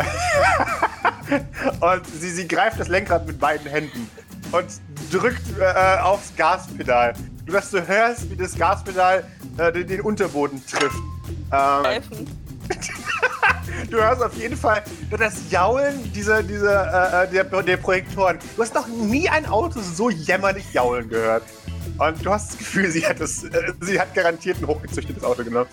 Und sie, sie greift das Lenkrad mit beiden Händen und drückt äh, aufs Gaspedal. Du, dass du hörst, wie das Gaspedal äh, den, den Unterboden trifft. Ähm, du hörst auf jeden Fall das Jaulen dieser, dieser, äh, äh, der, der Projektoren. Du hast noch nie ein Auto so jämmerlich jaulen gehört. Und du hast das Gefühl, sie hat, das, äh, sie hat garantiert ein hochgezüchtetes Auto genommen.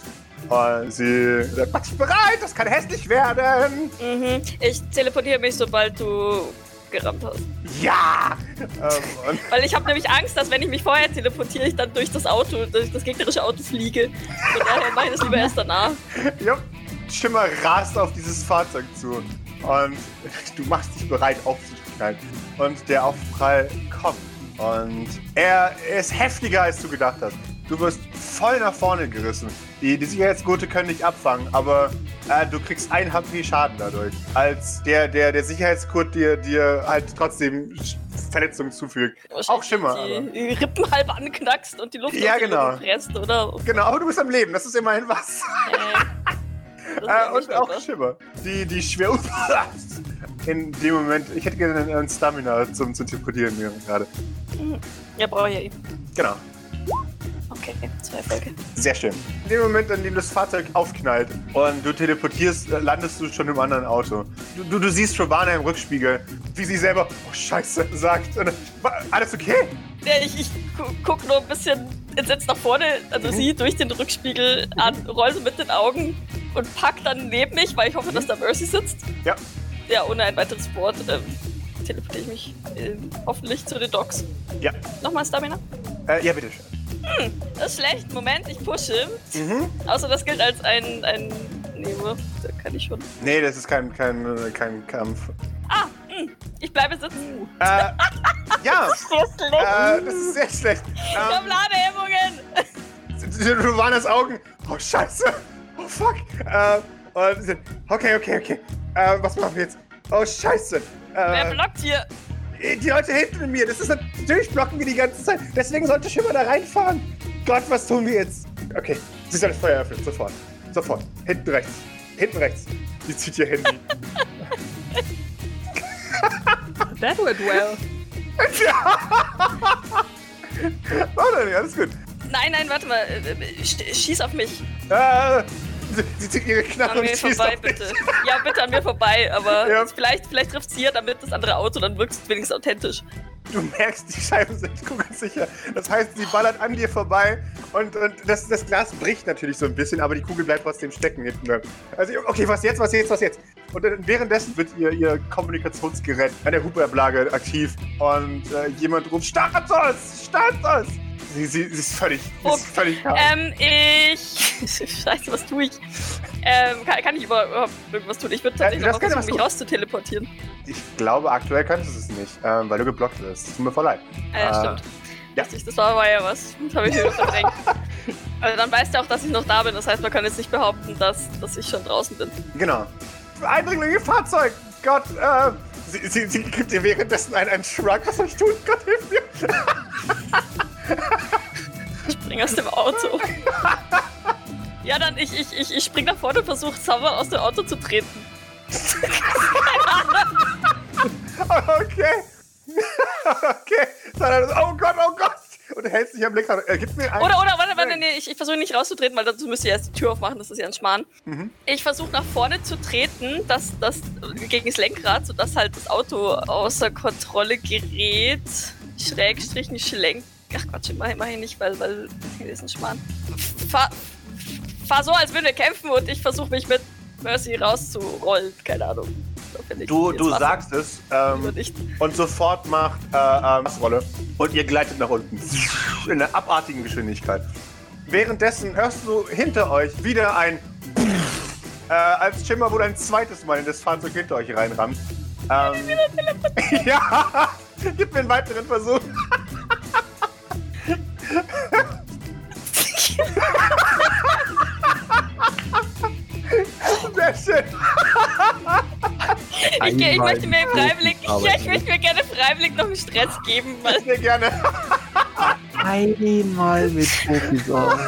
Und sie sagt, mach dich bereit, das kann hässlich werden. Mhm. Ich teleportiere mich, sobald du gerammt hast. Ja! Ähm, Weil ich habe nämlich Angst, dass wenn ich mich vorher teleportiere, ich dann durch das Auto, durch das gegnerische Auto fliege. Von daher mache ich das lieber erst danach. Ja, Schimmer rast auf dieses Fahrzeug zu und du machst dich bereit aufzuknallen. Und der Aufprall kommt. Und er ist heftiger, als du gedacht hast. Du wirst voll nach vorne gerissen. Die, die Sicherheitsgurte können dich abfangen, aber äh, du kriegst ein HP Schaden dadurch. Als der, der, der Sicherheitsgurt dir, dir halt trotzdem Verletzungen zufügt. Auch Schimmer. aber- Die Rippen halb anknackst und die Luft Ja, genau. Presst, oder? Genau, aber du bist am Leben, das ist immerhin was. Äh, Äh, und auch was. Schimmer. Die, die schwer. In dem Moment, ich hätte gerne einen Stamina zum, zum Teleportieren gerade. Ja, brauche ich ja eh. Genau. Okay, zwei Erfolge. Sehr schön. In dem Moment, in dem das Fahrzeug aufknallt und du teleportierst, äh, landest du schon im anderen Auto. Du, du, du siehst Giovanna im Rückspiegel, wie sie selber, oh Scheiße, sagt. Und, dann, "Wa- alles okay? Ja, ich, ich gu- guck nur ein bisschen entsetzt nach vorne, also sie durch den Rückspiegel an, roll so mit den Augen und pack dann neben mich, weil ich hoffe, dass da Mercy sitzt. Ja. Ja, ohne ein weiteres Wort ähm, teleportiere ich mich ähm, hoffentlich zu den Docs. Ja. Nochmal Stamina? Äh, ja, bitteschön. Das ist schlecht. Moment, ich pushe. Mhm. Außer das gilt als ein. ein nee, da kann ich schon. Nee, das ist kein, kein, kein Kampf. Ah, mh, ich bleibe sitzen. Äh, ja, So schlecht. äh, das ist sehr schlecht. Ähm, Ladehemmungen. Giovannas Augen, oh Scheiße, oh fuck. Äh, okay, okay, okay. Äh, was machen wir jetzt? Oh Scheiße. Wer Äh, blockt hier? Die Leute hinter mir, das ist natürlich blocken wir die ganze Zeit. Deswegen sollte Schimmer da reinfahren. Gott, was tun wir jetzt? Okay, sie soll das Feuer öffnen, sofort. Sofort. Hinten rechts. Hinten rechts. Sie zieht ihr Handy. That went well. oh nein, alles gut. Nein, nein, warte mal. äh, äh, sch- Schieß auf mich. Äh, sie, sie zieht ihre An Knarre und mir schießt vorbei, bitte. Ja, bitte an mir vorbei, aber Ja. vielleicht, vielleicht trifft sie ja damit das andere Auto, dann wirkt es wenigstens authentisch. Du merkst, die Scheiben sind kugelsicher. Das heißt, sie ballert an dir vorbei und, und das, das Glas bricht natürlich so ein bisschen, aber die Kugel bleibt trotzdem stecken hinten dran. Also, okay, was jetzt, was jetzt, was jetzt? Und währenddessen wird ihr, ihr Kommunikationsgerät an der Hupeablage aktiv und äh, jemand ruft: Start uns! Sie, sie, sie ist völlig, sie ist völlig kalt. Ähm, ich. Scheiße, was tue ich? Ähm, kann, kann ich überhaupt irgendwas tun? Ich würde tatsächlich du noch versuchen, mich rauszuteleportieren. Ich glaube, aktuell könntest du es nicht, ähm, weil du geblockt wirst. Tut mir voll leid. Ah, ja, Äh, stimmt. ja. Das war, ja was. Das habe ich wieder verdrängt. Also dann weißt du auch, dass ich noch da bin. Das heißt, man kann jetzt nicht behaupten, dass, dass ich schon draußen bin. Genau. Eindringling im Fahrzeug! Gott, äh. Sie, sie, sie gibt dir währenddessen einen, einen Shrug. Was soll ich tun? Gott, hilf mir! Ich spring aus dem Auto. Ja, dann ich, ich, ich, ich spring nach vorne und versuche Summer aus dem Auto zu treten. Okay. okay. Dann, oh Gott, oh Gott. Und hältst dich am Lenkrad. Er gibt mir einen. Oder, oder, warte, warte, nee, ich, ich versuche nicht rauszutreten, weil dazu müsst ihr erst die Tür aufmachen, das ist ja ein Schmarrn. Mhm. Ich versuche nach vorne zu treten, dass das gegen das Lenkrad, sodass halt das Auto außer Kontrolle gerät. Schrägstrich nicht schlenk. Ach Quatsch, mach, mach ich nicht, weil, weil hier ist ein Schmarrn. Fahr, fahr so, als würden wir kämpfen und ich versuche mich mit Mercy rauszurollen. Keine Ahnung. Du, du sagst es ähm, und sofort macht äh, ähm, Rolle und ihr gleitet nach unten in einer abartigen Geschwindigkeit. Währenddessen hörst du hinter euch wieder ein äh, als Schimmer wohl ein zweites Mal in das Fahrzeug hinter euch reinrammt. Ähm, ja, gib mir einen weiteren Versuch. Sehr schön. Ich, ich möchte mir freiwillig, ja, ich möchte mir gerne freiwillig noch einen Stress geben, weil Sehr gerne. Einmal mit Profis auf.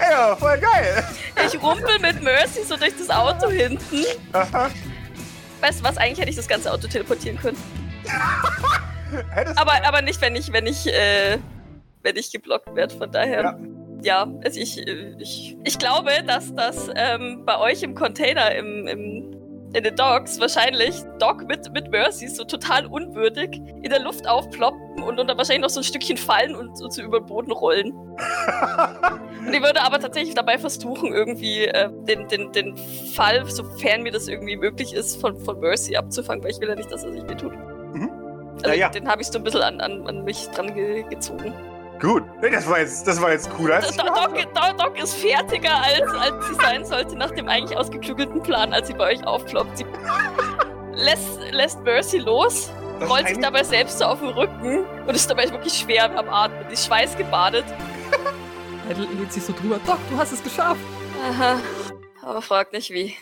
Ja, voll geil. ich rumpel mit Mercy so durch das Auto hinten. Aha. Weißt du was, eigentlich hätte ich das ganze Auto teleportieren können. Aber, aber nicht, wenn ich, wenn ich, äh, wenn ich geblockt werde. Von daher. Ja, also ich, ich, ich glaube, dass das ähm, bei euch im Container im, im, in den Docks wahrscheinlich Doc mit, mit Mercy so total unwürdig in der Luft aufploppen und, und dann wahrscheinlich noch so ein Stückchen fallen und, und so über den Boden rollen. Und ich würde aber tatsächlich dabei versuchen, irgendwie äh, den, den, den Fall, sofern mir das irgendwie möglich ist, von, von Mercy abzufangen, weil ich will ja nicht, dass er sich mir tut. Mhm. Also Ja, ja. den habe ich so ein bisschen an, an, an mich dran ge gezogen. Gut. Nee, das war jetzt, das war jetzt cool. Das Doc, Doc, Doc, Doc ist fertiger, als, als sie sein sollte, nach dem eigentlich ausgeklügelten Plan, als sie bei euch aufploppt. Sie lässt, lässt Mercy los, Das rollt sich dabei selbst so auf den Rücken und ist dabei wirklich schwer am Atmen. Die ist schweißgebadet. Heidel lehnt sich so drüber. Doc, du hast es geschafft. Aha, aber fragt nicht wie.